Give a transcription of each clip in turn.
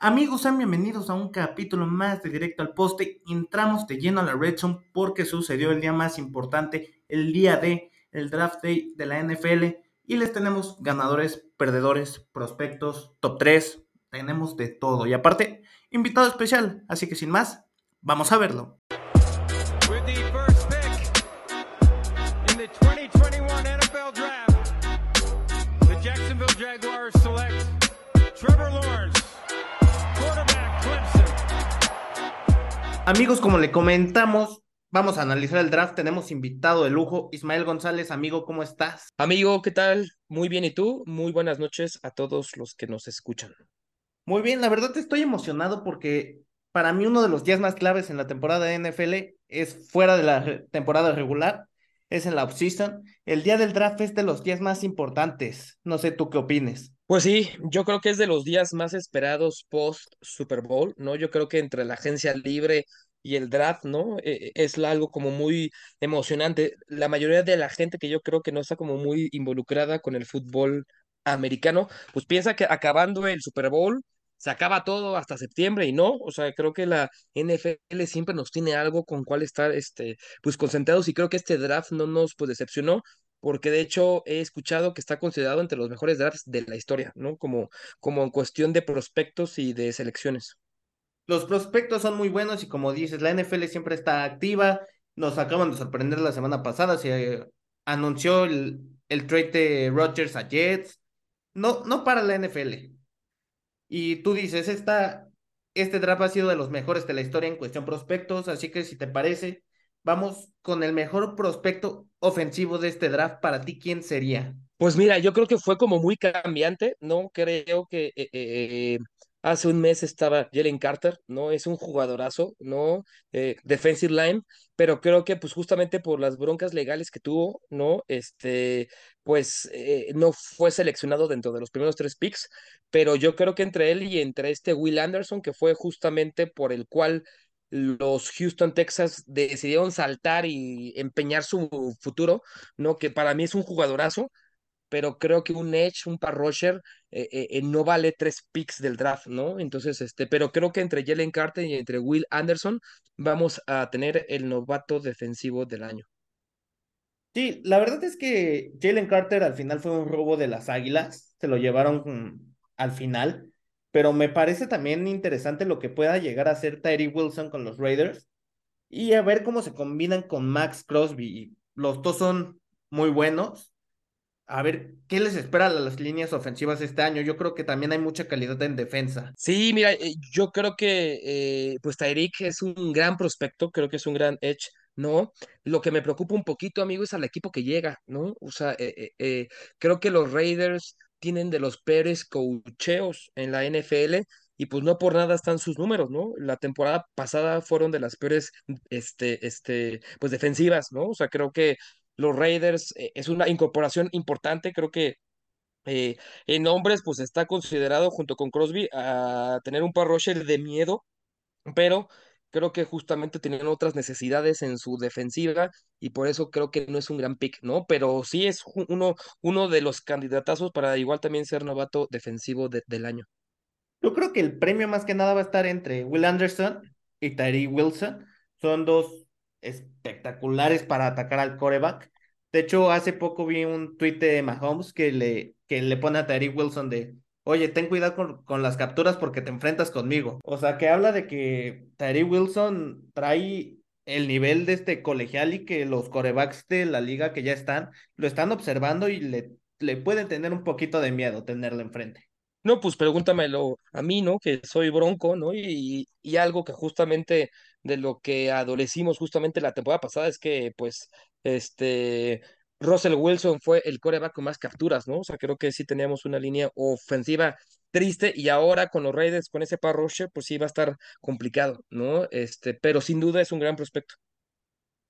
Amigos, sean bienvenidos a un capítulo más de Directo al Poste. Entramos de lleno a la Red Zone porque sucedió el día más importante, el día de el Draft Day de la NFL y les tenemos ganadores, perdedores, prospectos, top 3, tenemos de todo. Y aparte, invitado especial, así que sin más, vamos a verlo. With the first pick in the 2021 NFL Draft, the Jacksonville Jaguars select Trevor Lawrence, Amigos, como le comentamos, vamos a analizar el draft. Tenemos invitado de lujo, Ismael González. Amigo, ¿cómo estás? Amigo, ¿qué tal? Muy bien, ¿y tú? Muy buenas noches a todos los que nos escuchan. Muy bien, la verdad estoy emocionado porque para mí uno de los días más claves en la temporada de NFL es fuera de la temporada regular, es en la offseason. El día del draft es de los días más importantes. No sé tú qué opines. Pues sí, yo creo que es de los días más esperados post Super Bowl, ¿no? Yo creo que entre la agencia libre y el draft, ¿no? Eh, es algo como muy emocionante. La mayoría de la gente que yo creo que no está como muy involucrada con el fútbol americano, pues piensa que acabando el Super Bowl se acaba todo hasta septiembre y no, o sea, creo que la NFL siempre nos tiene algo con cual estar, este, pues concentrados y creo que este draft no nos, pues, decepcionó porque de hecho he escuchado que está considerado entre los mejores drafts de la historia, ¿no? Como, como en cuestión de prospectos y de selecciones. Los prospectos son muy buenos y como dices, la NFL siempre está activa. Nos acaban de sorprender la semana pasada, se anunció el, el trade de Rodgers a Jets. No, no para la NFL. Y tú dices, esta, este draft ha sido de los mejores de la historia en cuestión prospectos, así que si te parece, vamos con el mejor prospecto ofensivo de este draft. Para ti, ¿quién sería? Pues mira, yo creo que fue como muy cambiante, ¿no? Creo que eh, eh, hace un mes estaba Jalen Carter, ¿no? Es un jugadorazo, ¿no? Eh, defensive line, pero creo que pues justamente por las broncas legales que tuvo, ¿no? Este, pues eh, no fue seleccionado dentro de los primeros tres picks, pero yo creo que entre él y entre este Will Anderson, que fue justamente por el cual los Houston Texas decidieron saltar y empeñar su futuro, ¿no? Que para mí es un jugadorazo pero creo que un Edge, un pass rusher, eh, eh, eh, no vale tres picks del draft, ¿no? Entonces, este, pero creo que entre Jalen Carter y entre Will Anderson vamos a tener el novato defensivo del año. Sí, la verdad es que Jalen Carter al final fue un robo de las Águilas, se lo llevaron al final, pero me parece también interesante lo que pueda llegar a hacer Tyree Wilson con los Raiders y a ver cómo se combinan con Max Crosby. Los dos son muy buenos. A ver qué les espera a las líneas ofensivas este año. Yo creo que también hay mucha calidad en defensa. Sí, mira, eh, yo creo que eh, pues Tyreek es un gran prospecto, creo que es un gran edge, ¿no? Lo que me preocupa un poquito, amigo, es al equipo que llega, ¿no? O sea, eh, eh, creo que los Raiders tienen de los peores coacheos en la NFL y pues no por nada están sus números, ¿no? La temporada pasada fueron de las peores, este, este, pues defensivas, ¿no? O sea, creo que los Raiders eh, es una incorporación importante, creo que eh, en hombres, pues está considerado junto con Crosby a tener un pass rusher de miedo, pero creo que justamente tenían otras necesidades en su defensiva y por eso creo que no es un gran pick, ¿no? Pero sí es uno, de los candidatazos para igual también ser novato defensivo de- del año. Yo creo que el premio más que nada va a estar entre Will Anderson y Tyree Wilson. Son dos espectaculares para atacar al coreback. De hecho, hace poco vi un tuit de Mahomes que le, que le pone a Tyree Wilson de, oye, ten cuidado con, con las capturas porque te enfrentas conmigo. O sea, que habla de que Tyree Wilson trae el nivel de este colegial y que los corebacks de la liga que ya están lo están observando y le, le pueden tener un poquito de miedo tenerle enfrente. No, pues pregúntamelo a mí, ¿no? Que soy bronco, ¿no? Y, y algo que justamente de lo que adolecimos justamente la temporada pasada es que, pues, este, Russell Wilson fue el coreback con más capturas, ¿no? O sea, creo que sí teníamos una línea ofensiva triste y ahora con los Raiders, con ese pass rusher, pues sí va a estar complicado, ¿no? Este, pero sin duda es un gran prospecto.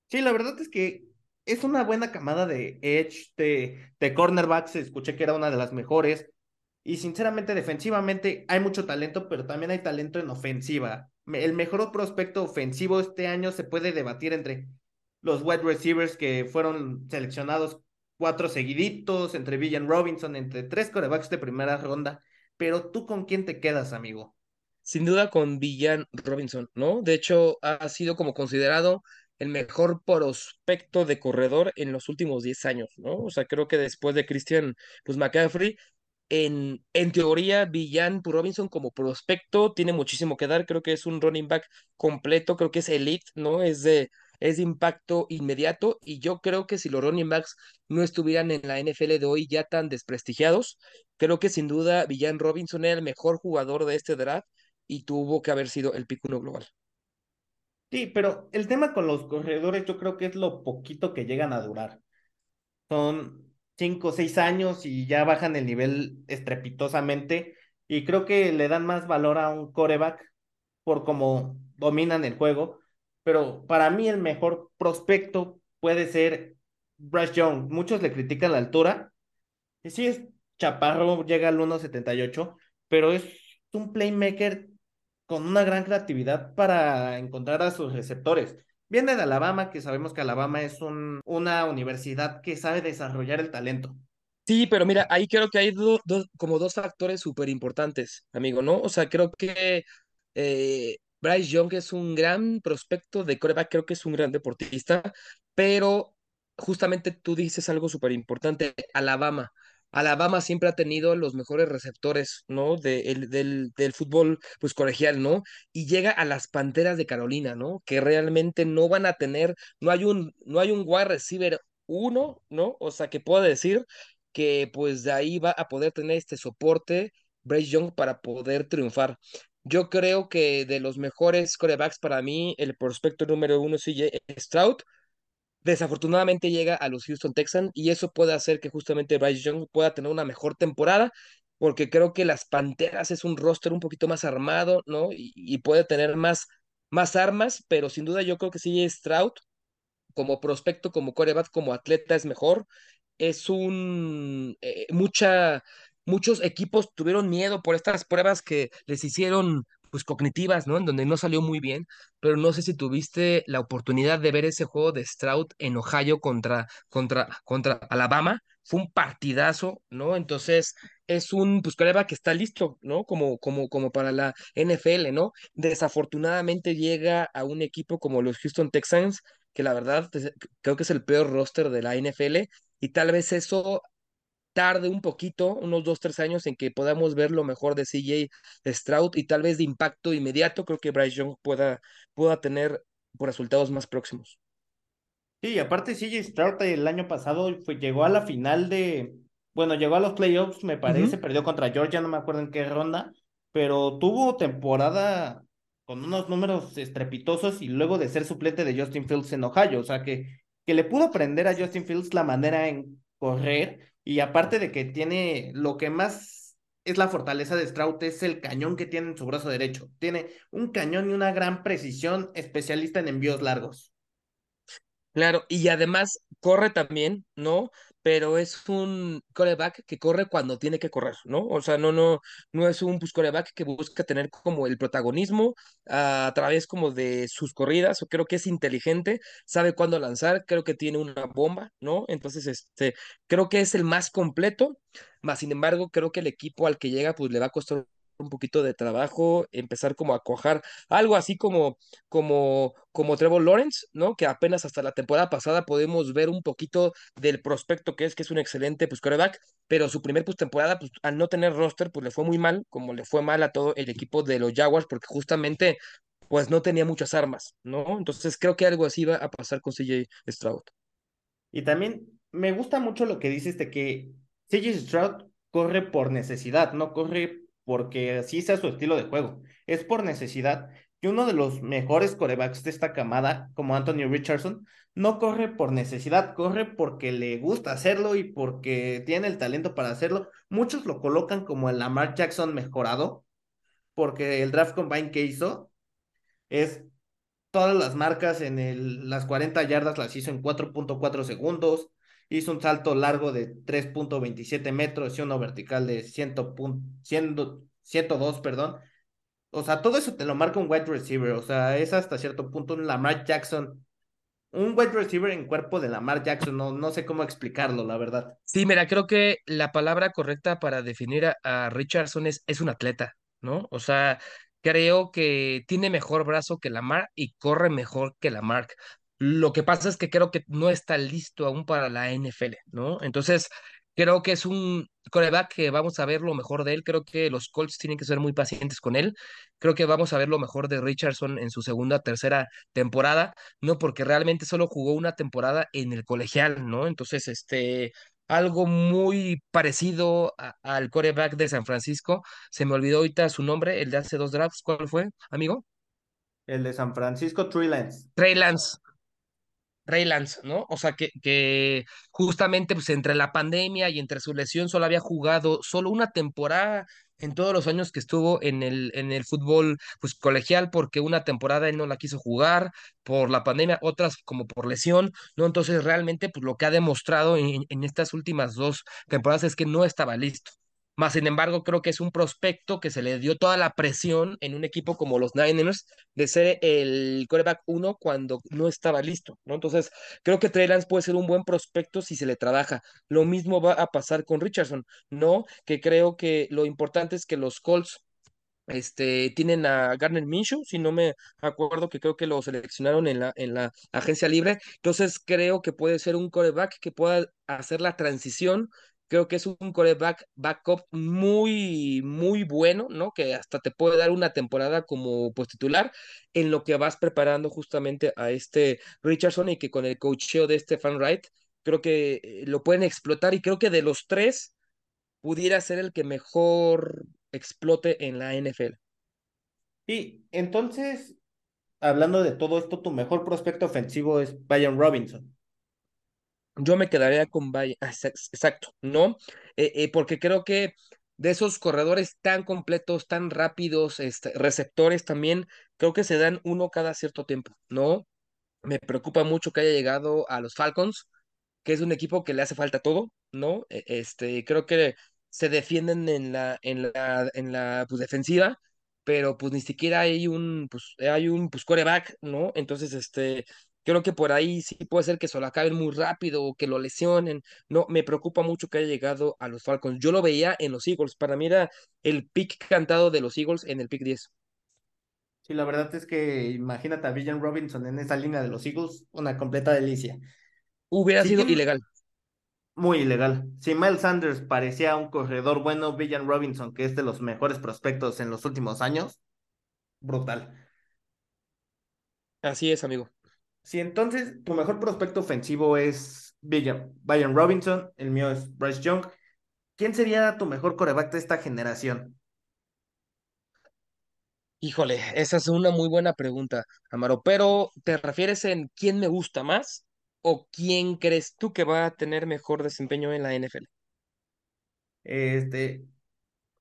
Sí, la verdad es que es una buena camada de edge, de, de cornerbacks. Escuché que era una de las mejores. Y sinceramente, defensivamente hay mucho talento, pero también hay talento en ofensiva. El mejor prospecto ofensivo este año se puede debatir entre los wide receivers que fueron seleccionados cuatro seguiditos, entre Villan Robinson, entre tres corebacks de primera ronda. pero tú con quién te quedas, amigo. Sin duda con Villan Robinson, ¿no? De hecho, ha sido como considerado el mejor prospecto de corredor en los últimos 10 años, ¿no? O sea, creo que después de Christian pues, McCaffrey, en, en teoría, Villan Robinson como prospecto tiene muchísimo que dar. Creo que es un running back completo, creo que es elite, ¿no? Es de, es de impacto inmediato. Y yo creo que si los running backs no estuvieran en la NFL de hoy ya tan desprestigiados, creo que sin duda Villan Robinson era el mejor jugador de este draft y tuvo que haber sido el pick uno global. Sí, pero el tema con los corredores yo creo que es lo poquito que llegan a durar. Son cinco o seis años y ya bajan el nivel estrepitosamente y creo que le dan más valor a un coreback por cómo dominan el juego, pero para mí el mejor prospecto puede ser Bryce Young. Muchos le critican la altura, y sí es chaparro, llega al 1.78, pero es un playmaker con una gran creatividad para encontrar a sus receptores. Viene de Alabama, que sabemos que Alabama es un, una universidad que sabe desarrollar el talento. Sí, pero mira, ahí creo que hay do- como dos factores súper importantes, amigo, ¿no? O sea, creo que eh, Bryce Young es un gran prospecto de coreback, creo que es un gran deportista, pero justamente tú dices algo súper importante, Alabama. Alabama siempre ha tenido los mejores receptores, ¿no? De, el- del, del fútbol, pues, colegial, ¿no? Y llega a las Panteras de Carolina, ¿no? Que realmente no van a tener, no hay un, no hay un wide receiver uno, ¿no? O sea, que pueda decir que pues de ahí va a poder tener este soporte Bryce Young para poder triunfar. Yo creo que de los mejores corebacks para mí, el prospecto número uno es CJ Stroud. Desafortunadamente llega a los Houston Texans y eso puede hacer que justamente Bryce Young pueda tener una mejor temporada, porque creo que las Panteras es un roster un poquito más armado, ¿no? Y, y puede tener más, más armas, pero sin duda yo creo que CJ Stroud como prospecto, como coreback, como atleta es mejor. Es un eh, mucha, muchos equipos tuvieron miedo por estas pruebas que les hicieron pues cognitivas, ¿no? En donde no salió muy bien, pero no sé si tuviste la oportunidad de ver ese juego de Stroud en Ohio contra, contra, contra Alabama. Fue un partidazo, ¿no? Entonces es un pues que está listo, ¿no? Como, como, como para la NFL, ¿no? Desafortunadamente llega a un equipo como los Houston Texans que la verdad es- creo que es el peor roster de la NFL y tal vez eso tarde un poquito, unos dos, tres años en que podamos ver lo mejor de CJ Stroud y tal vez de impacto inmediato, creo que Bryce Young pueda, pueda tener por resultados más próximos. Sí, aparte CJ Stroud el año pasado fue, llegó a la final de, bueno, llegó a los playoffs, me parece, Ujú. perdió contra Georgia, no me acuerdo en qué ronda, pero tuvo temporada con unos números estrepitosos y luego de ser suplente de Justin Fields en Ohio, o sea que, que le pudo aprender a Justin Fields la manera en correr y aparte de que tiene lo que más es la fortaleza de Stroud es el cañón que tiene en su brazo derecho, tiene un cañón y una gran precisión, especialista en envíos largos. Claro, y además corre también, ¿no? Pero es un coreback que corre cuando tiene que correr, ¿no? O sea, no, no, no es un pues, coreback que busca tener como el protagonismo a través como de sus corridas, o creo que es inteligente, sabe cuándo lanzar, creo que tiene una bomba, ¿no? Entonces, este, creo que es el más completo, más sin embargo, creo que el equipo al que llega, pues le va a costar un poquito de trabajo, empezar como a cojar, algo así como como, como Trevor Lawrence, ¿no? Que apenas hasta la temporada pasada podemos ver un poquito del prospecto que es, que es un excelente pues quarterback, pero su primer pues temporada pues al no tener roster pues le fue muy mal, como le fue mal a todo el equipo de los Jaguars porque justamente pues no tenía muchas armas, ¿no? Entonces creo que algo así va a pasar con CJ Stroud. Y también me gusta mucho lo que dices de que CJ Stroud corre por necesidad, no corre porque así sea su estilo de juego, es por necesidad. Y uno de los mejores corebacks de esta camada, como Anthony Richardson, no corre por necesidad, corre porque le gusta hacerlo y porque tiene el talento para hacerlo. Muchos lo colocan como el Lamar Jackson mejorado, porque el draft combine que hizo es todas las marcas en las 40 yardas las hizo en 4.4 segundos, hizo un salto largo de 3.27 metros y uno vertical de 100, 100, 102, perdón. O sea, todo eso te lo marca un wide receiver, o sea, es hasta cierto punto un Lamar Jackson un wide receiver en cuerpo de Lamar Jackson, no, no sé cómo explicarlo, la verdad. Sí, mira, creo que la palabra correcta para definir a, Richardson es, es un atleta, ¿no? O sea, creo que tiene mejor brazo que Lamar y corre mejor que Lamar. Lo que pasa es que creo que no está listo aún para la NFL, ¿no? Entonces, creo que es un coreback que vamos a ver lo mejor de él. Creo que los Colts tienen que ser muy pacientes con él. Creo que vamos a ver lo mejor de Richardson en su segunda, tercera temporada, ¿no? Porque realmente solo jugó una temporada en el colegial, ¿no? Entonces, este algo muy parecido a- al quarterback de San Francisco. Se me olvidó ahorita su nombre, el de hace dos drafts. ¿Cuál fue, amigo? El de San Francisco, Trey Lance. Trey Lance. Trey Lance, ¿no? O sea, que, que justamente pues entre la pandemia y entre su lesión solo había jugado solo una temporada en todos los años que estuvo en el, en el fútbol pues colegial, porque una temporada él no la quiso jugar por la pandemia, otras como por lesión, ¿no? Entonces realmente pues lo que ha demostrado en, en estas últimas dos temporadas es que no estaba listo. Más sin embargo, creo que es un prospecto que se le dio toda la presión en un equipo como los Niners de ser el quarterback uno cuando no estaba listo, ¿no? Entonces, creo que Trey Lance puede ser un buen prospecto si se le trabaja. Lo mismo va a pasar con Richardson, ¿no? Que creo que lo importante es que los Colts este, tienen a Garner Minshew, si no me acuerdo que creo que lo seleccionaron en la, en la agencia libre. Entonces creo que puede ser un coreback que pueda hacer la transición. Creo que es un coreback backup muy, muy bueno, ¿no? Que hasta te puede dar una temporada como pues titular en lo que vas preparando justamente a este Richardson y que con el coacheo de Stefan Wright, creo que eh, lo pueden explotar y creo que de los tres pudiera ser el que mejor explote en la NFL. Y entonces, hablando de todo esto, tu mejor prospecto ofensivo es Brian Robinson. Yo me quedaría con Valle, ah, ex- exacto, ¿no? Eh, eh, porque creo que de esos corredores tan completos, tan rápidos, este, receptores también, creo que se dan uno cada cierto tiempo, ¿no? Me preocupa mucho que haya llegado a los Falcons, que es un equipo que le hace falta todo, ¿no? E- Este, creo que se defienden en la, en la, en la pues, defensiva, pero pues ni siquiera hay un, pues, hay un pues, quarterback, ¿no? Entonces, este, creo que por ahí sí puede ser que se lo acaben muy rápido o que lo lesionen. No, me preocupa mucho que haya llegado a los Falcons. Yo lo veía en los Eagles, para mí era el pick cantado de los Eagles en el pick 10. Sí, la verdad es que imagínate a Brian Robinson en esa línea de los Eagles, una completa delicia. Hubiera Sí, sido ilegal. muy ilegal. Si Miles Sanders parecía un corredor bueno, Brian Robinson, que es de los mejores prospectos en los últimos años, brutal. Así es, amigo. Si entonces tu mejor prospecto ofensivo es Brian, Robinson, el mío es Bryce Young, ¿quién sería tu mejor coreback de esta generación? Híjole, esa es una muy buena pregunta, Amaro, pero ¿te refieres en quién me gusta más o quién crees tú que va a tener mejor desempeño en la NFL? Este,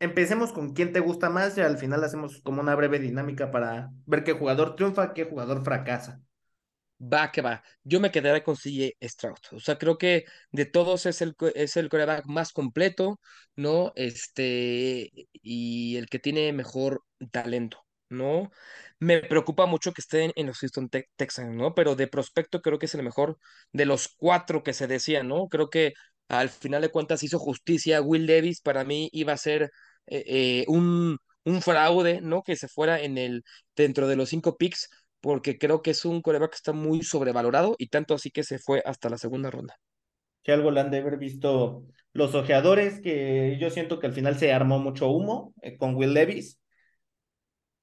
empecemos con quién te gusta más y al final hacemos como una breve dinámica para ver qué jugador triunfa, qué jugador fracasa. Va que va. Yo me quedaré con CJ Stroud. O sea, creo que de todos es el, es el quarterback más completo, ¿no? Este, y el que tiene mejor talento, ¿no? Me preocupa mucho que estén en los Houston Te- Texans, ¿no? Pero de prospecto creo que es el mejor de los cuatro que se decían, ¿no? Creo que al final de cuentas hizo justicia. Will Davis para mí iba a ser eh, eh, un, un fraude, ¿no? Que se fuera en el, dentro de los cinco picks porque creo que es un coreback que está muy sobrevalorado y tanto así que se fue hasta la segunda ronda. Si algo le han de haber visto los ojeadores, que yo siento que al final se armó mucho humo eh, con Will Levis.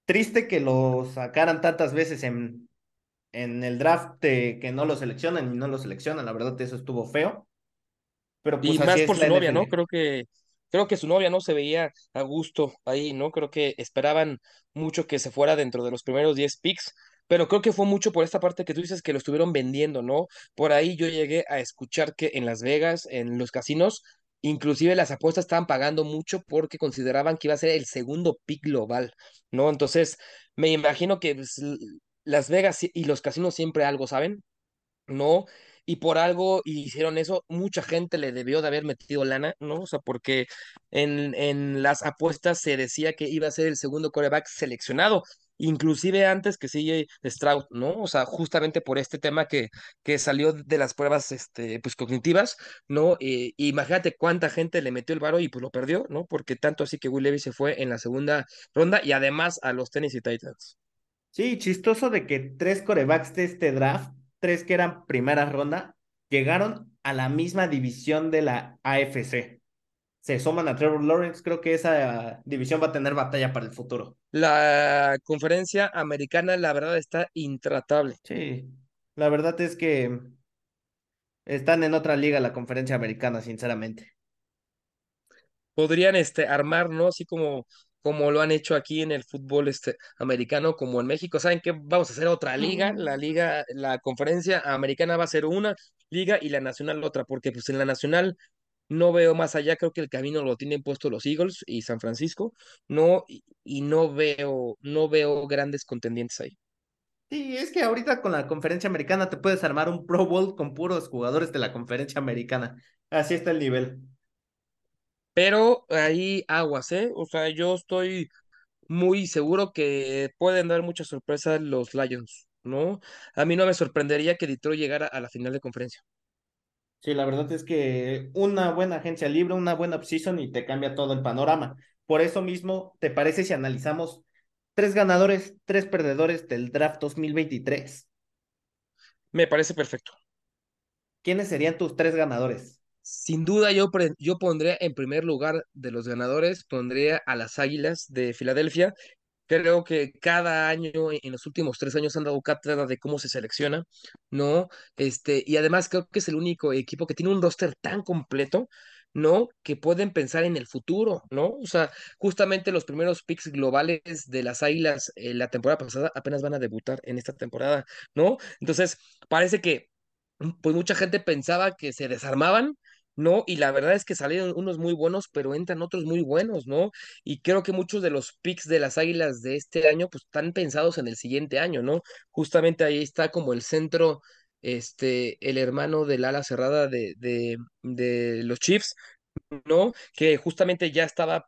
Triste que lo sacaran tantas veces en, en el draft eh, que no lo seleccionan y no lo seleccionan. La verdad, eso estuvo feo. Pero Y pues así más por es su novia, ¿no? Creo que, creo que su novia no se veía a gusto ahí, ¿no? Creo que esperaban mucho que se fuera dentro de los primeros 10 picks, pero creo que fue mucho por esta parte que tú dices que lo estuvieron vendiendo, ¿no? Por ahí yo llegué a escuchar que en Las Vegas, en los casinos, inclusive las apuestas estaban pagando mucho porque consideraban que iba a ser el segundo pick global, ¿no? Entonces, me imagino que pues, Las Vegas y los casinos siempre algo saben ¿no? Y por algo hicieron eso, mucha gente le debió de haber metido lana, ¿no? O sea, porque en, en las apuestas se decía que iba a ser el segundo coreback seleccionado. Inclusive antes que CJ Stroud, ¿no? O sea, justamente por este tema que, que salió de las pruebas este, pues, cognitivas, ¿no? Eh, imagínate cuánta gente le metió el varo y pues lo perdió, ¿no? Porque tanto así que Will Levis se fue en la segunda ronda y además a los Tennessee Titans. Sí, chistoso de que tres corebacks de este draft, tres que eran primera ronda, llegaron a la misma división de la AFC. Se suman a Trevor Lawrence, creo que esa división va a tener batalla para el futuro. La conferencia americana, la verdad, está intratable. Sí, la verdad es que están en otra liga la conferencia americana, sinceramente. Podrían este, armar, ¿no? Así como, como lo han hecho aquí en el fútbol este, americano, como en México. ¿Saben qué? Vamos a hacer otra liga. La liga, la conferencia americana va a ser una liga y la nacional otra, porque pues en la nacional no veo más allá, creo que el camino lo tienen puesto los Eagles y San Francisco, no, y, no veo, no veo grandes contendientes ahí. Sí, es que ahorita con la conferencia americana te puedes armar un Pro Bowl con puros jugadores de la conferencia americana. Así está el nivel. Pero ahí aguas, ¿eh? O sea, yo estoy muy seguro que pueden dar muchas sorpresas los Lions, ¿no? A mí no me sorprendería que Detroit llegara a la final de conferencia. Sí, la verdad es que una buena agencia libre, una buena offseason y te cambia todo el panorama. Por eso mismo, ¿te parece si analizamos tres ganadores, tres perdedores del draft 2023? Me parece perfecto. ¿Quiénes serían tus tres ganadores? Sin duda yo, yo pondría en primer lugar de los ganadores, pondría a las Águilas de Filadelfia. Creo que cada año, en en los últimos tres años, han dado cátedra de cómo se selecciona, ¿no? Este, y además creo que es el único equipo que tiene un roster tan completo, ¿no? Que pueden pensar en el futuro, ¿no? O sea, justamente los primeros picks globales de las Águilas eh, la temporada pasada apenas van a debutar en esta temporada, ¿no? Entonces, parece que pues mucha gente pensaba que se desarmaban, ¿no? Y la verdad es que salieron unos muy buenos, pero entran otros muy buenos, ¿no? Y creo que muchos de los picks de las Águilas de este año, pues están pensados en el siguiente año, ¿no? Justamente ahí está como el centro, este, el hermano del ala cerrada de, de, de los Chiefs, ¿no? Que justamente ya estaba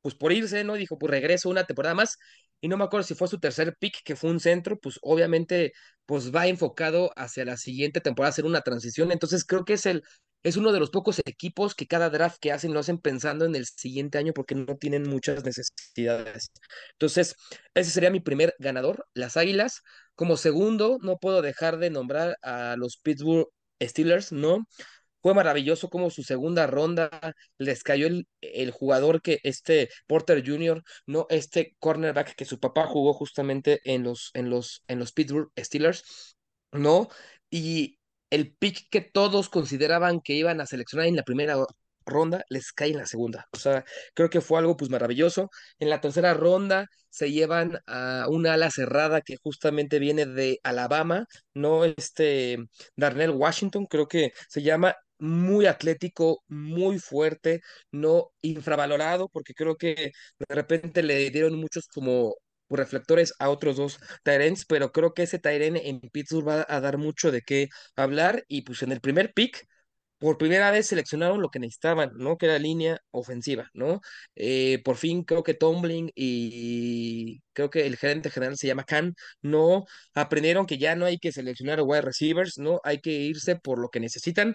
pues por irse, ¿no? Dijo, pues regreso una temporada más. Y no me acuerdo si fue su tercer pick, que fue un centro, pues obviamente, pues va enfocado hacia la siguiente temporada, hacer una transición. Entonces creo que es el, es uno de los pocos equipos que cada draft que hacen lo hacen pensando en el siguiente año porque no tienen muchas necesidades. Entonces, ese sería mi primer ganador, las Águilas. Como segundo, no puedo dejar de nombrar a los Pittsburgh Steelers, ¿no? Fue maravilloso como su segunda ronda les cayó el, el jugador que este Porter Jr., no este cornerback que su papá jugó justamente en los, en los, en los Pittsburgh Steelers, ¿no? Y el pick que todos consideraban que iban a seleccionar en la primera ronda les cae en la segunda. O sea, creo que fue algo pues maravilloso. En la tercera ronda se llevan a una ala cerrada que justamente viene de Alabama, no este Darnell Washington, creo que se llama, muy atlético, muy fuerte, no infravalorado, porque creo que de repente le dieron muchos como reflectores a otros dos Tyrants, pero creo que ese Tyrant en Pittsburgh va a dar mucho de qué hablar y pues en el primer pick por primera vez seleccionaron lo que necesitaban, ¿no? Que era línea ofensiva, ¿no? Eh, por fin creo que Tomlin y creo que el gerente general se llama Khan, no aprendieron que ya no hay que seleccionar wide receivers, ¿no? Hay que irse por lo que necesitan.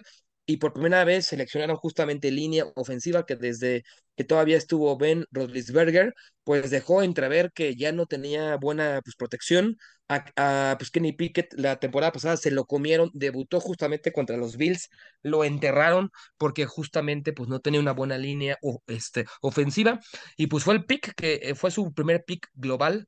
Y por primera vez seleccionaron justamente línea ofensiva que desde que todavía estuvo Ben Roethlisberger, pues dejó entrever que ya no tenía buena pues, protección. A, a, pues Kenny Pickett la temporada pasada se lo comieron, debutó justamente contra los Bills lo enterraron porque justamente pues no tenía una buena línea o, este, ofensiva y pues fue el pick que eh, fue su primer pick global.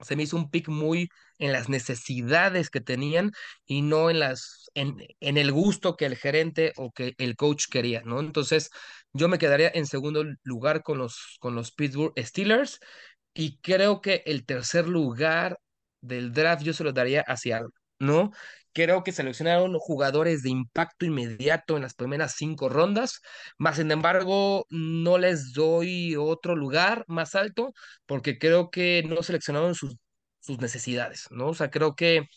Se me hizo un pick muy en las necesidades que tenían y no en las en, en el gusto que el gerente o que el coach quería, ¿no? Entonces, yo me quedaría en segundo lugar con los con los Pittsburgh Steelers y creo que el tercer lugar del draft yo se lo daría a Seattle, ¿no? Creo que seleccionaron jugadores de impacto inmediato en las primeras cinco rondas, más sin embargo, no les doy otro lugar más alto porque creo que no seleccionaron sus, sus necesidades, ¿no? O sea, creo que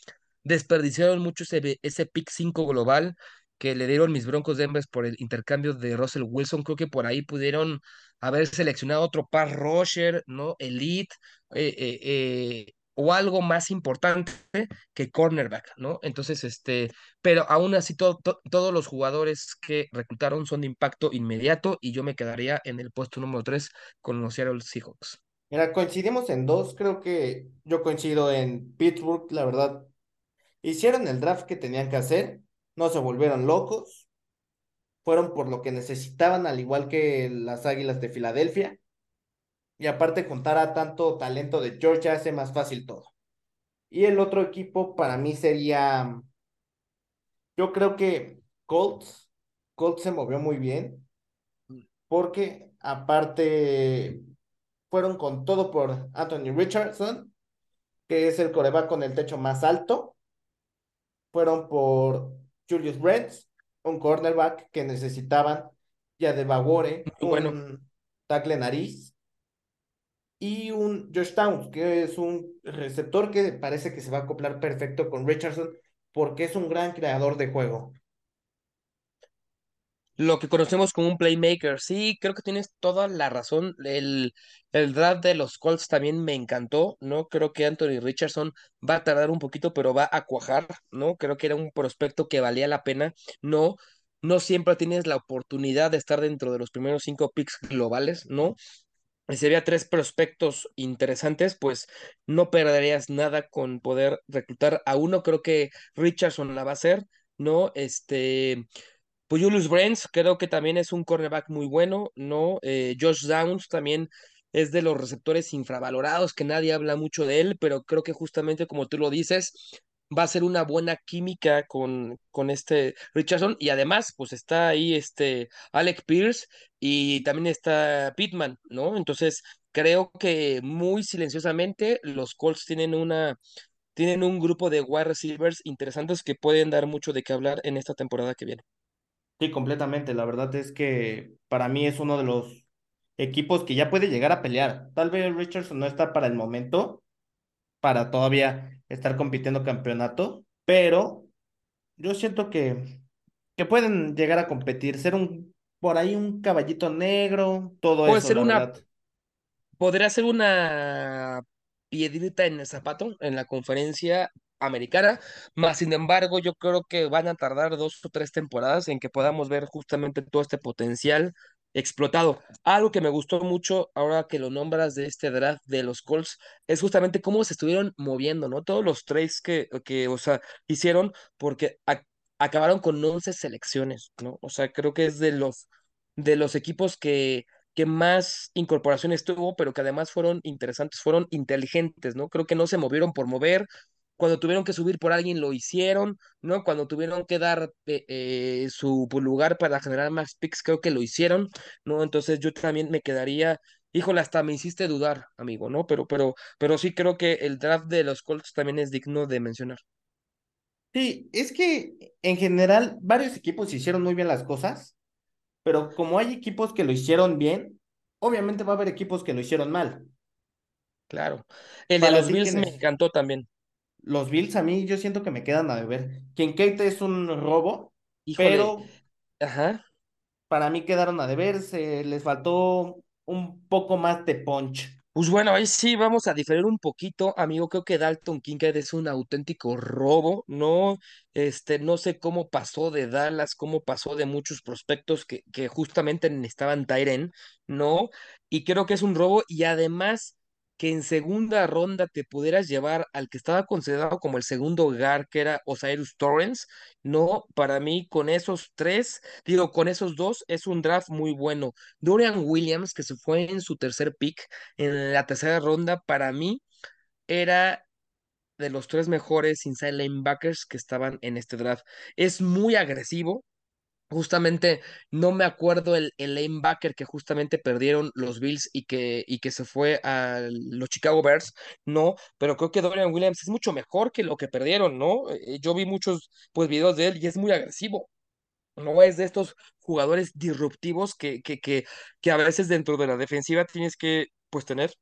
desperdiciaron mucho ese, ese pick 5 global que le dieron mis Broncos de Denver por el intercambio de Russell Wilson. Creo que por ahí pudieron haber seleccionado otro pass rusher, ¿no? Elite, eh, eh, eh, o algo más importante que cornerback, ¿no? Entonces, este, pero aún así to- to- todos los jugadores que reclutaron son de impacto inmediato y yo me quedaría en el puesto número 3 con los Seattle Seahawks. Mira, coincidimos en dos, creo que yo coincido en Pittsburgh, la verdad. Hicieron el draft que tenían que hacer, no se volvieron locos, fueron por lo que necesitaban, al igual que las Águilas de Filadelfia. Y aparte, juntar a tanto talento de Georgia hace más fácil todo. Y el otro equipo para mí sería, yo creo que Colts. Colts se movió muy bien, porque aparte fueron con todo por Anthony Richardson, que es el coreback con el techo más alto. Fueron por Julius Brents, un cornerback que necesitaban, ya de Bagore, bueno. un tackle nariz, y un Josh Downs, que es un receptor que parece que se va a acoplar perfecto con Richardson, porque es un gran creador de juego. Lo que conocemos como un playmaker. Sí, creo que tienes toda la razón. El, el draft de los Colts también me encantó, ¿no? Creo que Anthony Richardson va a tardar un poquito, pero va a cuajar, ¿no? Creo que era un prospecto que valía la pena. No, no siempre tienes la oportunidad de estar dentro de los primeros cinco picks globales, ¿no? Si había tres prospectos interesantes, pues no perderías nada con poder reclutar a uno. Creo que Richardson la va a hacer, ¿no? Este. Pues Julius Brents creo que también es un cornerback muy bueno, ¿no? Eh, Josh Downs también es de los receptores infravalorados, que nadie habla mucho de él, pero creo que justamente como tú lo dices, va a ser una buena química con, con este Richardson y además pues está ahí este Alec Pierce y también está Pittman, ¿no? Entonces creo que muy silenciosamente los Colts tienen una... Tienen un grupo de wide receivers interesantes que pueden dar mucho de qué hablar en esta temporada que viene. Sí, completamente. La verdad es que para mí es uno de los equipos que ya puede llegar a pelear. Tal vez Richardson no está para el momento, para todavía estar compitiendo campeonato, pero yo siento que, que pueden llegar a competir, ser un, por ahí un caballito negro, todo Puede eso, ser la una verdad. podría ser una piedrita en el zapato en la conferencia americana, más sin embargo, yo creo que van a tardar dos o tres temporadas en que podamos ver justamente todo este potencial explotado. Algo que me gustó mucho ahora que lo nombras de este draft de los Colts es justamente cómo se estuvieron moviendo, ¿no? Todos los trades que, que o sea, hicieron porque a- acabaron con 11 selecciones, ¿no? O sea, creo que es de los de los equipos que que más incorporaciones tuvo, pero que además fueron interesantes, fueron inteligentes, ¿no? Creo que no se movieron por mover. Cuando tuvieron que subir por alguien lo hicieron, ¿no? Cuando tuvieron que dar eh, eh, su lugar para generar más picks, creo que lo hicieron, ¿no? Entonces yo también me quedaría, híjole, hasta me hiciste dudar, amigo, ¿no? Pero, pero, pero sí creo que el draft de los Colts también es digno de mencionar. Sí, es que en general varios equipos hicieron muy bien las cosas, pero como hay equipos que lo hicieron bien, obviamente va a haber equipos que lo hicieron mal. Claro. El de los Bills me encantó también. Los Bills a mí yo siento que me quedan a deber. Kincaid es un robo, Híjole, pero ajá. para mí quedaron a deber, se les faltó un poco más de punch. Pues bueno, ahí sí vamos a diferir un poquito, amigo. Creo que Dalton Kincaid es un auténtico robo, ¿no? Este, no sé cómo pasó de Dallas, cómo pasó de muchos prospectos que, que justamente necesitaban Tyren, ¿no? Y creo que es un robo y además que en segunda ronda te pudieras llevar al que estaba considerado como el segundo hogar, que era Osiris Torrens, ¿no? Para mí, con esos tres, digo, con esos dos, es un draft muy bueno. Dorian Williams, que se fue en su tercer pick en la tercera ronda, para mí era de los tres mejores inside linebackers que estaban en este draft. Es muy agresivo. Justamente no me acuerdo el, el linebacker que justamente perdieron los Bills y que, y que se fue a los Chicago Bears, no, pero creo que Dorian Williams es mucho mejor que lo que perdieron, ¿no? Eh, Yo vi muchos pues videos de él y es muy agresivo. No es de estos jugadores disruptivos que, que, que, que a veces dentro de la defensiva tienes que pues tener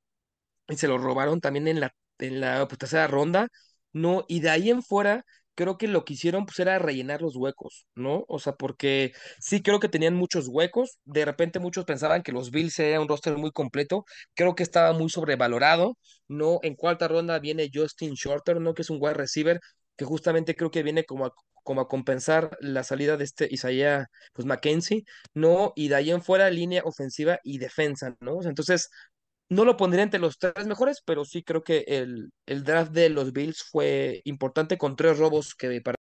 y se lo robaron también en la, en la pues, tercera ronda, ¿no? Y de ahí en fuera, creo que lo que hicieron pues era rellenar los huecos, ¿no? O sea, porque sí creo que tenían muchos huecos, de repente muchos pensaban que los Bills era un roster muy completo, creo que estaba muy sobrevalorado, ¿no? En cuarta ronda viene Justin Shorter, ¿no? Que es un wide receiver que justamente creo que viene como a, como a compensar la salida de este Isaiah, pues Mackenzie, ¿no? Y de ahí en fuera línea ofensiva y defensa, ¿no? Entonces no lo pondría entre los tres mejores, pero sí creo que el, el draft de los Bills fue importante con tres robos que para...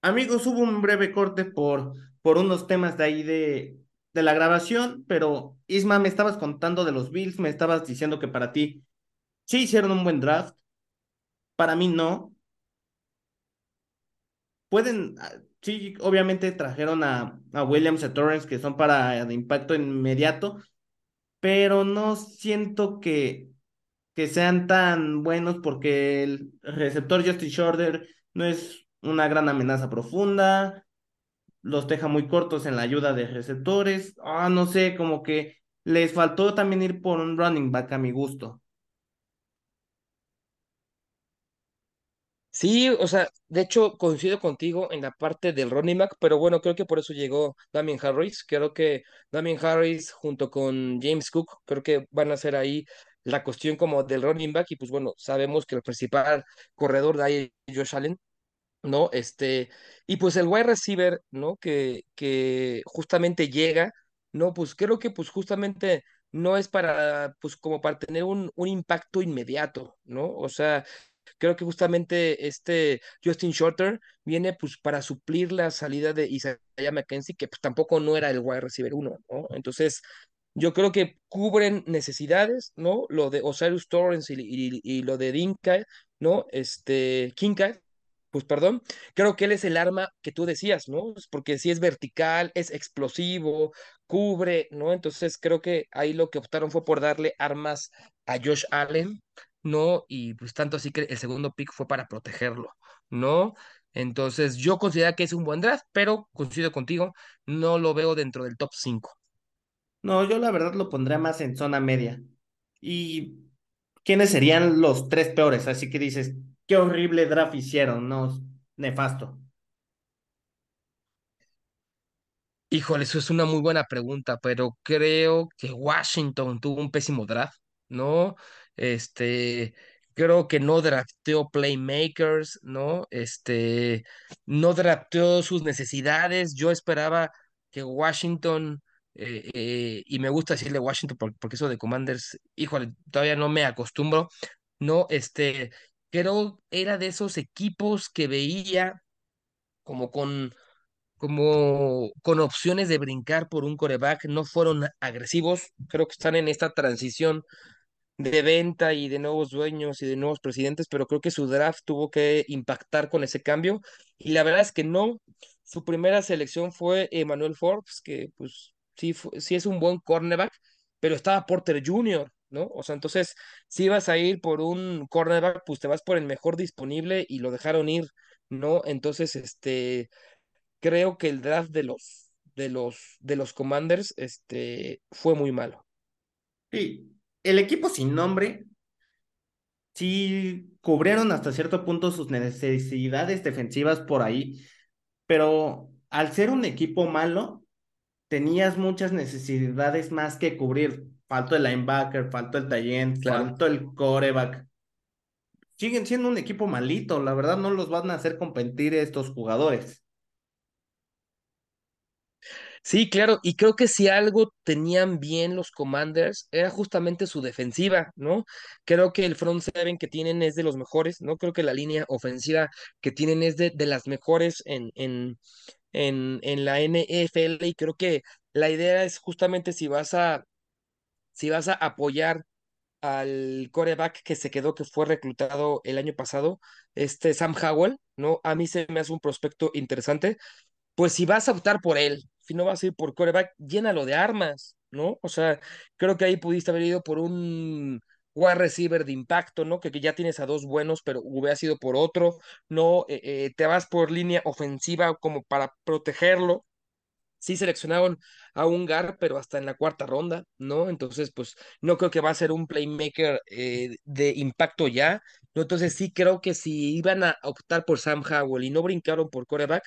Amigos, hubo un breve corte por, por unos temas de ahí de, de la grabación, pero Isma, me estabas contando de los Bills, me estabas diciendo que para ti sí hicieron un buen draft, para mí no. Pueden, ah, sí, obviamente trajeron a, a Williams y a Torrance, que son para de impacto inmediato, pero no siento que, que sean tan buenos porque el receptor Justin Shorter no es una gran amenaza profunda, los deja muy cortos en la ayuda de receptores, ah, no sé, como que les faltó también ir por un running back a mi gusto. Sí, o sea, de hecho coincido contigo en la parte del running back, pero bueno, creo que por eso llegó Damien Harris. Creo que Damien Harris junto con James Cook, creo que van a ser ahí la cuestión como del running back y pues bueno, sabemos que el principal corredor de ahí es Josh Allen. ¿no? Este, y pues el wide receiver, ¿no? Que, que justamente llega, ¿no? Pues creo que pues justamente no es para, pues como para tener un, un impacto inmediato, ¿no? O sea, creo que justamente este Justin Shorter viene pues para suplir la salida de Isaiah McKenzie, que pues tampoco no era el wide receiver uno, ¿no? Entonces, yo creo que cubren necesidades, ¿no? Lo de Osiris Torrance y, y, y lo de Dinka, ¿no? Este, Kinka, pues perdón, creo que él es el arma que tú decías, ¿no? Porque si es vertical, es explosivo, cubre, ¿no? Entonces creo que ahí lo que optaron fue por darle armas a Josh Allen, ¿no? Y pues tanto así que el segundo pick fue para protegerlo, ¿no? Entonces yo considero que es un buen draft, pero coincido contigo, no lo veo dentro del top 5. No, yo la verdad lo pondría más en zona media. ¿Y quiénes serían los tres peores? Así que dices, qué horrible draft hicieron, ¿no? Nefasto. Híjole, eso es una muy buena pregunta, pero creo que Washington tuvo un pésimo draft, ¿no? Este, creo que no drafteó playmakers, ¿no? Este, no drafteó sus necesidades. Yo esperaba que Washington, eh, eh, y me gusta decirle Washington por- porque eso de Commanders, híjole, todavía no me acostumbro, ¿no? Este, creo era de esos equipos que veía como con como con opciones de brincar por un coreback, no fueron agresivos, creo que están en esta transición de venta y de nuevos dueños y de nuevos presidentes, pero creo que su draft tuvo que impactar con ese cambio y la verdad es que no, su primera selección fue Emmanuel Forbes, que pues sí, sí es un buen cornerback, pero estaba Porter Jr., ¿no? O sea, entonces, si vas a ir por un cornerback, pues te vas por el mejor disponible y lo dejaron ir, ¿no? Entonces, este creo que el draft de los, de los, de los Commanders, este, fue muy malo. Sí, el equipo sin nombre sí cubrieron hasta cierto punto sus necesidades defensivas por ahí, pero al ser un equipo malo, tenías muchas necesidades más que cubrir. Faltó el linebacker, faltó el end, Claro. faltó el coreback. Siguen siendo un equipo malito, la verdad no los van a hacer competir estos jugadores. Sí, claro, y creo que si algo tenían bien los Commanders era justamente su defensiva, ¿no? Creo que el front seven que tienen es de los mejores, ¿no? Creo que la línea ofensiva que tienen es de, de las mejores en, en, en, en la NFL y creo que la idea es justamente si vas a, si vas a apoyar al coreback que se quedó, que fue reclutado el año pasado, este Sam Howell, ¿no? A mí se me hace un prospecto interesante. Pues si vas a optar por él, no vas a ir por coreback, llénalo de armas, ¿no? O sea, creo que ahí pudiste haber ido por un wide receiver de impacto, ¿no? Que, que ya tienes a dos buenos, pero hubiera sido por otro, ¿no? Eh, eh, te vas por línea ofensiva como para protegerlo sí seleccionaron a un Gar, pero hasta en la cuarta ronda, ¿no? Entonces, pues no creo que va a ser un playmaker eh, de impacto ya. Entonces sí creo que si iban a optar por Sam Howell y no brincaron por coreback,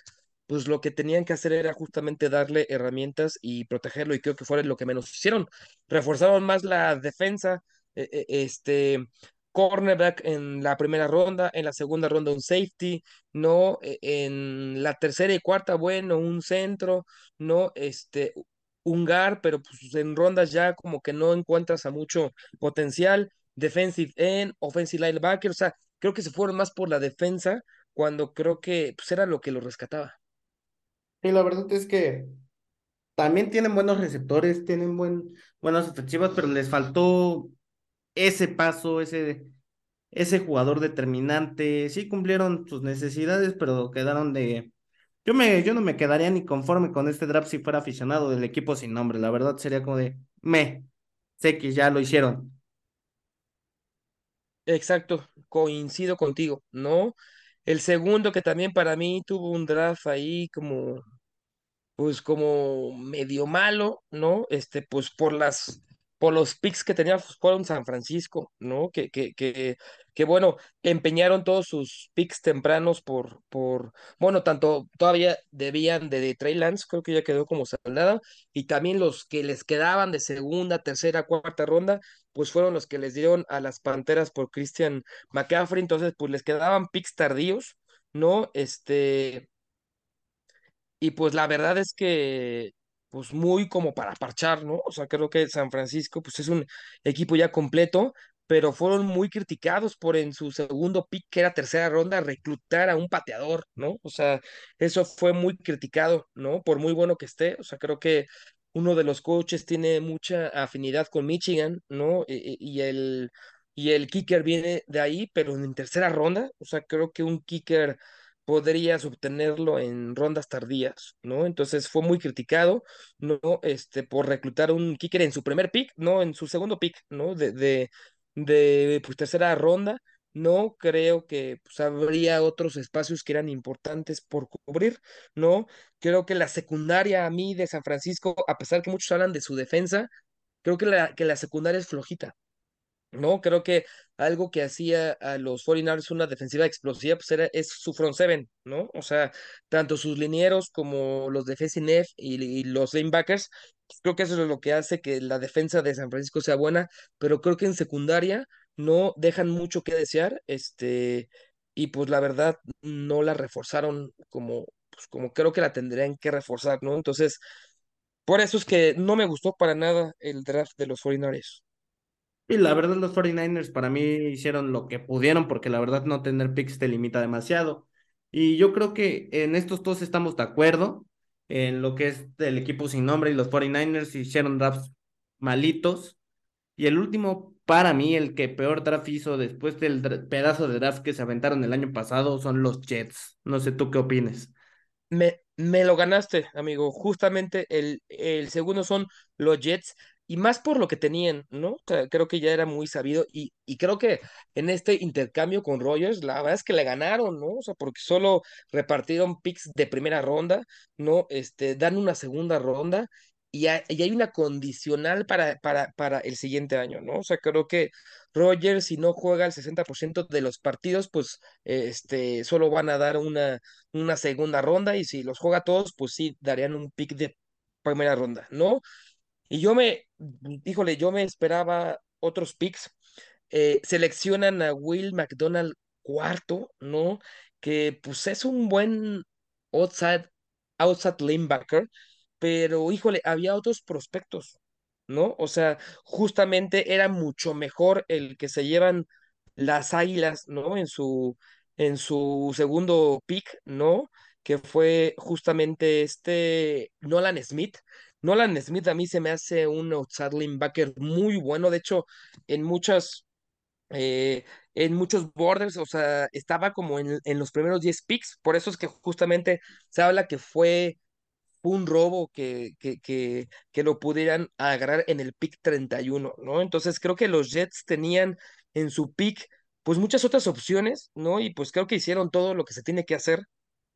pues lo que tenían que hacer era justamente darle herramientas y protegerlo, y creo que fue lo que menos hicieron. Reforzaron más la defensa, eh, eh, este cornerback en la primera ronda, en la segunda ronda un safety, no E- en la tercera y cuarta, bueno, un centro, no este un guard, pero pues en rondas ya como que no encuentras a mucho potencial, defensive end, offensive linebacker, o sea, creo que se fueron más por la defensa cuando creo que pues era lo que lo rescataba. Y la verdad es que también tienen buenos receptores, tienen buen, buenas ofensivas, pero les faltó ese paso, ese, ese jugador determinante. Sí cumplieron sus necesidades, pero quedaron de... Yo, me, yo no me quedaría ni conforme con este draft si fuera aficionado del equipo sin nombre. La verdad sería como de, me, sé que ya lo hicieron. Exacto, coincido contigo, ¿no? El segundo que también para mí tuvo un draft ahí como pues como medio malo, ¿no? Este, pues por las, por los picks que tenía pues, fueron San Francisco, ¿no? Que, que, que, que bueno, empeñaron todos sus picks tempranos por, por, bueno, tanto todavía debían de, de Trey Lance, creo que ya quedó como saldada, y también los que les quedaban de segunda, tercera, cuarta ronda, pues fueron los que les dieron a las Panteras por Christian McCaffrey, entonces pues les quedaban picks tardíos, ¿no? Este y pues la verdad es que, pues muy como para parchar, ¿no? O sea, creo que San Francisco, pues es un equipo ya completo, pero fueron muy criticados por en su segundo pick, que era tercera ronda, reclutar a un pateador, ¿no? O sea, eso fue muy criticado, ¿no? Por muy bueno que esté, o sea, creo que uno de los coaches tiene mucha afinidad con Michigan, ¿no? Y, y- y el, y el kicker viene de ahí, pero en tercera ronda, o sea, creo que un kicker podrías obtenerlo en rondas tardías, ¿no? Entonces fue muy criticado, ¿no? Este, por reclutar un kicker en su primer pick, no en su segundo pick, ¿no? De, de, de pues, tercera ronda. No creo que pues, habría otros espacios que eran importantes por cubrir, ¿no? Creo que la secundaria a mí de San Francisco, a pesar que muchos hablan de su defensa, creo que la, que la secundaria es flojita. No, creo que algo que hacía a los 49ers una defensiva explosiva, pues era, es su front seven, ¿no? O sea, tanto sus linieros como los defensive end y, y los linebackers, creo que eso es lo que hace que la defensa de San Francisco sea buena, pero creo que en secundaria no dejan mucho que desear, este, y pues la verdad no la reforzaron como, pues como creo que la tendrían que reforzar, ¿no? Entonces, por eso es que no me gustó para nada el draft de los 49ers. Y la verdad, los 49ers para mí hicieron lo que pudieron, porque la verdad no tener picks te limita demasiado. Y yo creo que en estos dos estamos de acuerdo, en lo que es el equipo sin nombre y los 49ers hicieron drafts malitos. Y el último, para mí, el que peor draft hizo después del pedazo de draft que se aventaron el año pasado son los Jets. No sé tú qué opines. Me, me lo ganaste, amigo. Justamente el, el segundo son los Jets, y más por lo que tenían, ¿no? Creo que ya era muy sabido, y, y creo que en este intercambio con Rogers, la verdad es que le ganaron, ¿no? O sea, porque solo repartieron picks de primera ronda, ¿no? Este, dan una segunda ronda, y hay, y hay una condicional para, para, para el siguiente año, ¿no? O sea, creo que Rogers, si no juega el 60% de los partidos, pues este, solo van a dar una una segunda ronda y si los juega todos, pues sí, darían un pick de primera ronda, ¿no? Y yo me, híjole, yo me esperaba otros picks. Eh, seleccionan a Will McDonald cuarto, ¿no? Que pues es un buen outside, outside linebacker, pero híjole, había otros prospectos, ¿no? O sea, justamente era mucho mejor el que se llevan las Águilas, ¿no? En su, en su segundo pick, ¿no? Que fue justamente este Nolan Smith. Nolan Smith a mí se me hace un outside linebacker muy bueno. De hecho, en muchas, eh, en muchos borders, o sea, estaba como en, en los primeros 10 picks. Por eso es que justamente se habla que fue un robo que, que, que, que lo pudieran agarrar en el pick 31, ¿no? Entonces creo que los Jets tenían en su pick pues muchas otras opciones, ¿no? Y pues creo que hicieron todo lo que se tiene que hacer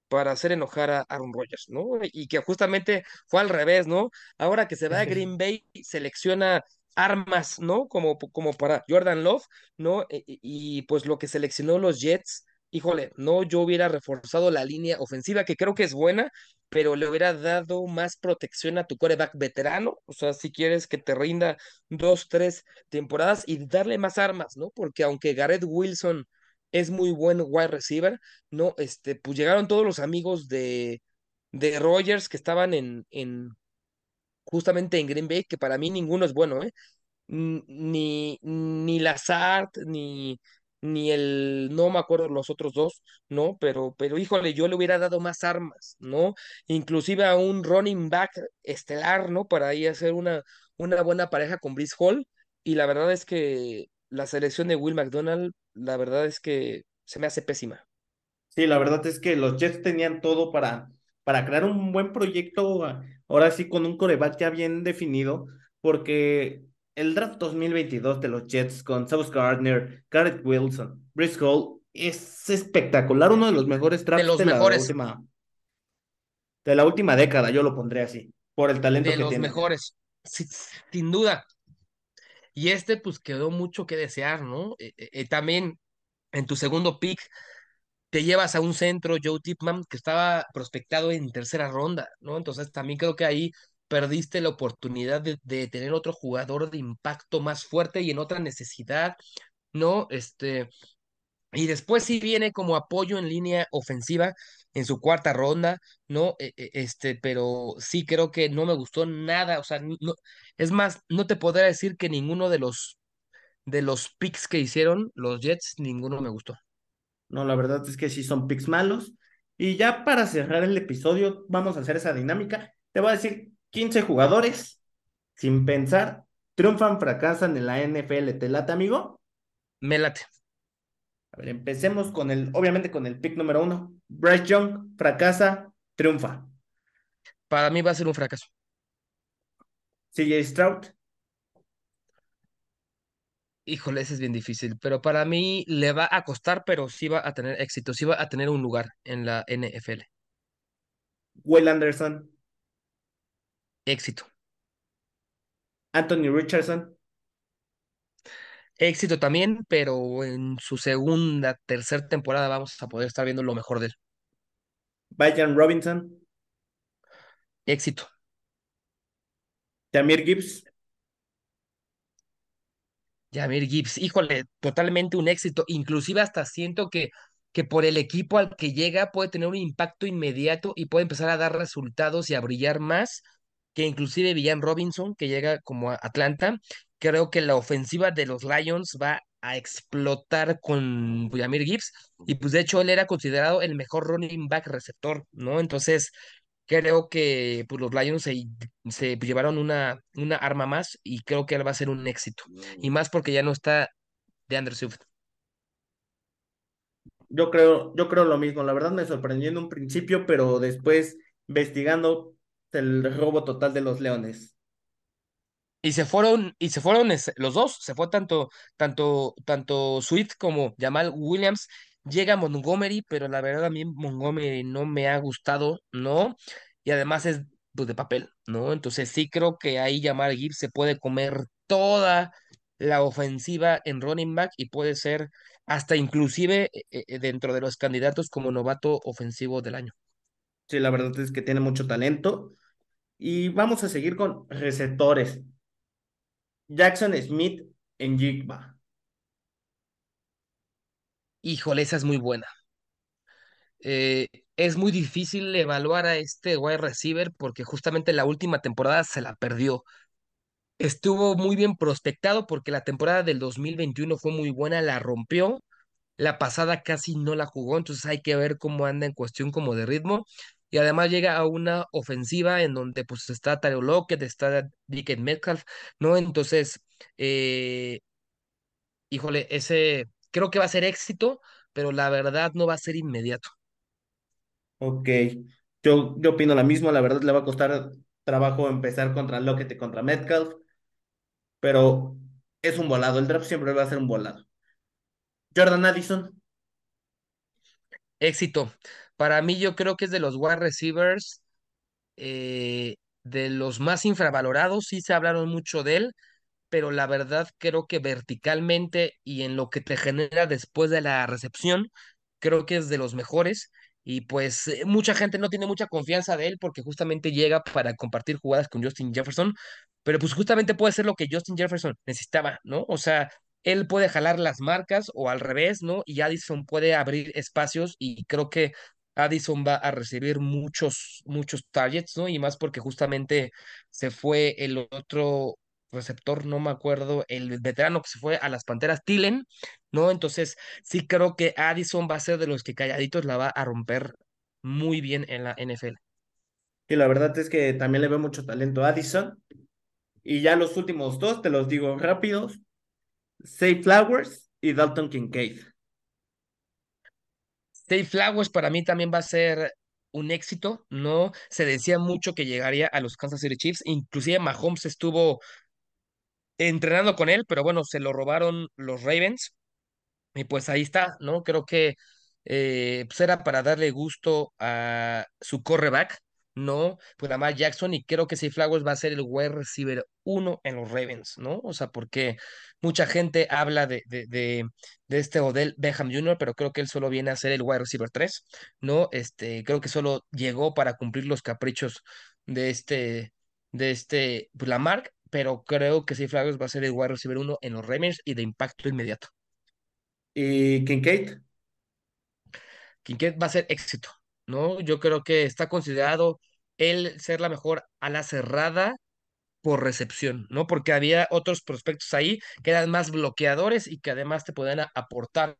para hacer enojar a Aaron Rodgers, ¿no? Y que justamente fue al revés, ¿no? Ahora que se va a Green Bay, selecciona armas, ¿no? Como, como para Jordan Love, ¿no? Y, y, pues lo que seleccionó los Jets, híjole, no, yo hubiera reforzado la línea ofensiva, que creo que es buena, pero le hubiera dado más protección a tu coreback veterano, o sea, si quieres que te rinda dos, tres temporadas y darle más armas, ¿no? Porque aunque Garrett Wilson es muy buen wide receiver, ¿no? Este, pues llegaron todos los amigos de, de Rogers que estaban en, en justamente en Green Bay, que para mí ninguno es bueno, ¿eh? Ni, ni Lazard, ni, ni el, no me acuerdo los otros dos, ¿no? Pero, pero híjole, yo le hubiera dado más armas, ¿no? Inclusive a un running back estelar, ¿no? Para ahí hacer una, una buena pareja con Brice Hall. Y la verdad es que la selección de Will McDonald, la verdad es que se me hace pésima. Sí, la verdad es que los Jets tenían todo para, para crear un buen proyecto, ahora sí con un coreback ya bien definido, porque el draft 2022 de los Jets con Sauce Gardner, Garrett Wilson, Brice Hall, es espectacular, uno de los mejores drafts de, los de mejores. la última de la última década, yo lo pondré así, por el talento de que los tiene. mejores, sin duda. Y este pues quedó mucho que desear, ¿no? Eh, eh, también en tu segundo pick te llevas a un centro, Joe Tipman, que estaba prospectado en tercera ronda, ¿no? Entonces también creo que ahí perdiste la oportunidad de tener otro jugador de impacto más fuerte y en otra necesidad, ¿no? Este, y después sí viene como apoyo en línea ofensiva en su cuarta ronda, ¿no? E- e- Este, pero sí creo que no me gustó nada, o sea, no, es más, no te podría decir que ninguno de los de los picks que hicieron los Jets, ninguno me gustó. No, la verdad es que sí son picks malos. Y ya para cerrar el episodio, vamos a hacer esa dinámica. Te voy a decir 15 jugadores, sin pensar, triunfan, fracasan en la NFL. ¿Te late, amigo? Me late. A ver, empecemos con el, obviamente con el pick número uno. Bryce Young, fracasa, triunfa. Para mí va a ser un fracaso. CJ Stroud, Híjole, ese es bien difícil, pero para mí le va a costar, pero sí va a tener éxito, sí va a tener un lugar en la NFL. Will Anderson, Éxito. Anthony Richardson, Éxito también, pero en su segunda, tercera temporada vamos a poder estar viendo lo mejor de él. Brian Robinson, Éxito. Tamir Gibbs, Jamir Gibbs, híjole, totalmente un éxito. Inclusive hasta siento que, que por el equipo al que llega puede tener un impacto inmediato y puede empezar a dar resultados y a brillar más que inclusive Villan Robinson, que llega como a Atlanta. Creo que la ofensiva de los Lions va a explotar con Jamir Gibbs y pues de hecho él era considerado el mejor running back receptor, ¿no? Entonces creo que pues, los Lions se, se llevaron una, una arma más y creo que él va a ser un éxito. Y más porque ya no está de Andrew Swift. yo creo, yo creo lo mismo. La verdad me sorprendió en un principio, pero después investigando el robo total de los Leones. Y se fueron, y se fueron los dos, se fue tanto, tanto, tanto Swift como Jamal Williams. Llega Montgomery, pero la verdad a mí Montgomery no me ha gustado, ¿no? Y además es pues, de papel, ¿no? Entonces sí creo que ahí Jamal Gibbs se puede comer toda la ofensiva en running back y puede ser hasta inclusive eh, eh, dentro de los candidatos como novato ofensivo del año. Sí, la verdad es que tiene mucho talento. Y vamos a seguir con receptores. Jackson Smith en Jigba. Híjole, esa es muy buena. eh, es muy difícil evaluar a este wide receiver porque justamente la última temporada se la perdió. Estuvo muy bien prospectado porque la temporada del 2021 fue muy buena, la rompió. La pasada casi no la jugó, entonces hay que ver cómo anda en cuestión como de ritmo. Y además llega a una ofensiva en donde pues está Tyler Lockett, está Dickens Metcalf, ¿no? Entonces, eh, híjole, ese creo que va a ser éxito, pero la verdad no va a ser inmediato. Ok. Yo, yo opino lo mismo. La verdad le va a costar trabajo empezar contra Lockett y contra Metcalf. Pero es un volado. El draft siempre va a ser un volado. Jordan Addison. Éxito. Para mí yo creo que es de los wide receivers, eh, de los más infravalorados, sí se hablaron mucho de él, pero la verdad creo que verticalmente y en lo que te genera después de la recepción, creo que es de los mejores. Y pues eh, mucha gente no tiene mucha confianza de él porque justamente llega para compartir jugadas con Justin Jefferson, pero pues justamente puede ser lo que Justin Jefferson necesitaba, ¿no? O sea, él puede jalar las marcas o al revés, ¿no? Y Addison puede abrir espacios y creo que Addison va a recibir muchos, muchos targets, ¿no? Y más porque justamente se fue el otro receptor, no me acuerdo, el veterano que se fue a las Panteras, Tillen, ¿no? Entonces, sí creo que Addison va a ser de los que calladitos la va a romper muy bien en la NFL. Y la verdad es que también le veo mucho talento a Addison. Y ya los últimos dos, te los digo rápidos. Say Flowers y Dalton Kincaid. Say Flowers para mí también va a ser un éxito, ¿no? Se decía mucho que llegaría a los Kansas City Chiefs, inclusive Mahomes estuvo entrenando con él, pero bueno, se lo robaron los Ravens. Y pues ahí está, ¿no? Creo que eh, pues era para darle gusto a su correback, ¿no? Pues Lamar Jackson, y creo que si Flowers va a ser el wide receiver uno en los Ravens, ¿no? O sea, porque mucha gente habla de, de, de, de este Odell Beckham Jr., pero creo que él solo viene a ser el wide receiver 3, ¿no? Este, creo que solo llegó para cumplir los caprichos de este, de este, pues Lamar, pero creo que si Flowers va a ser el wide receiver uno en los Ravens y de impacto inmediato. ¿Y Kincaid? Kincaid va a ser éxito, ¿no? Yo creo que está considerado él ser la mejor ala cerrada por recepción, ¿no? Porque había otros prospectos ahí que eran más bloqueadores y que además te podían aportar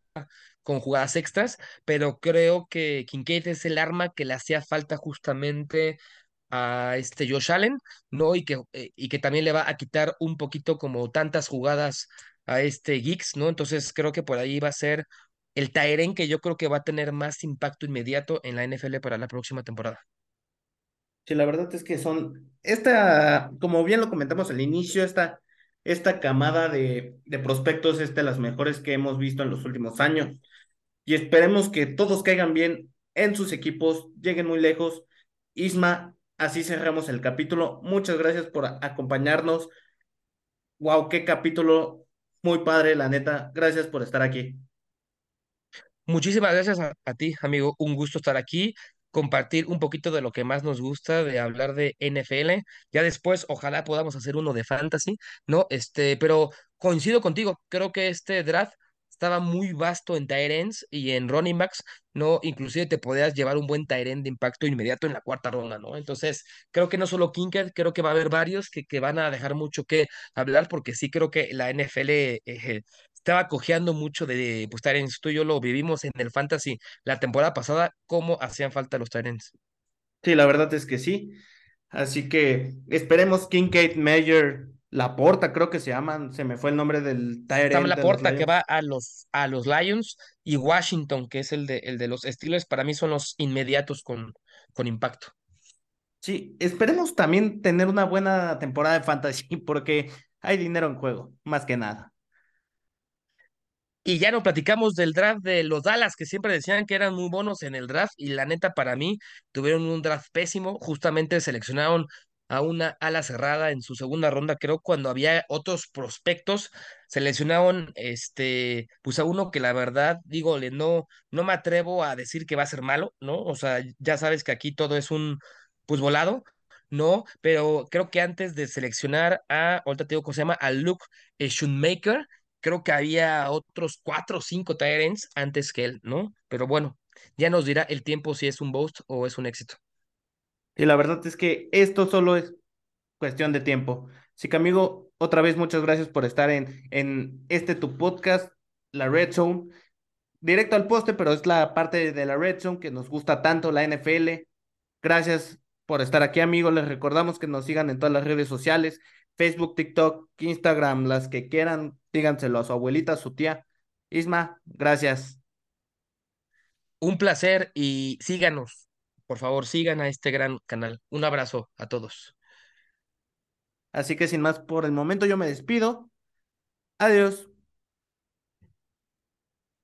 con jugadas extras, pero creo que Kincaid es el arma que le hacía falta justamente a este Josh Allen, ¿no? Y que, eh, y que también le va a quitar un poquito como tantas jugadas a este Geeks, ¿no? Entonces creo que por ahí va a ser el Tyren que yo creo que va a tener más impacto inmediato en la NFL para la próxima temporada. Sí, la verdad es que son, esta, como bien lo comentamos al inicio, esta, esta camada de, de prospectos es de las mejores que hemos visto en los últimos años. Y esperemos que todos caigan bien en sus equipos, lleguen muy lejos. Isma, así cerramos el capítulo. Muchas gracias por acompañarnos. Wow, qué capítulo muy padre, la neta. Gracias por estar aquí. Muchísimas gracias a, ti, amigo. Un gusto estar aquí, compartir un poquito de lo que más nos gusta, de hablar de NFL. Ya después, ojalá podamos hacer uno de fantasy, ¿no? Este, pero coincido contigo. Creo que este draft estaba muy vasto en ends y en running backs, ¿no? Inclusive te podías llevar un buen end de impacto inmediato en la cuarta ronda, ¿no? Entonces, creo que no solo Kinked, creo que va a haber varios que, que van a dejar mucho que hablar, porque sí creo que la NFL eh, estaba cojeando mucho de pues, Tyrants. Tú y yo lo vivimos en el Fantasy la temporada pasada, cómo hacían falta los Tyrants. Sí, la verdad es que sí. Así que esperemos Kincaid, Mayer, Laporta, creo que se llaman. Se me fue el nombre del de los Laporta que va a los, a los Lions y Washington, que es el de, el de los Steelers, para mí son los inmediatos con, con impacto. Sí, esperemos también tener una buena temporada de fantasy porque hay dinero en juego, más que nada. Y ya no platicamos del draft de los Dallas, que siempre decían que eran muy buenos en el draft, y la neta, para mí, tuvieron un draft pésimo. Justamente seleccionaron a una ala cerrada en su segunda ronda, creo, cuando había otros prospectos. Seleccionaron este, pues a uno que la verdad, digo, no, no me atrevo a decir que va a ser malo, ¿no? O sea, ya sabes que aquí todo es un pues volado. No, pero creo que antes de seleccionar a, ahorita te digo cómo se llama, a Luke Schoonmaker, creo que había otros cuatro o cinco Tyrants antes que él, ¿no? Pero bueno, ya nos dirá el tiempo si es un boast o es un éxito. Y la verdad es que esto solo es cuestión de tiempo. Así que amigo, otra vez muchas gracias por estar en, en este tu podcast, la Red Zone. Directo al poste, pero es la parte de la Red Zone que nos gusta tanto, la NFL. Gracias por estar aquí, amigos. Les recordamos que nos sigan en todas las redes sociales, Facebook, TikTok, Instagram, las que quieran. Díganselo a su abuelita, a su tía. Isma, gracias. Un placer y síganos. Por favor, sigan a este gran canal. Un abrazo a todos. Así que sin más por el momento, yo me despido. Adiós.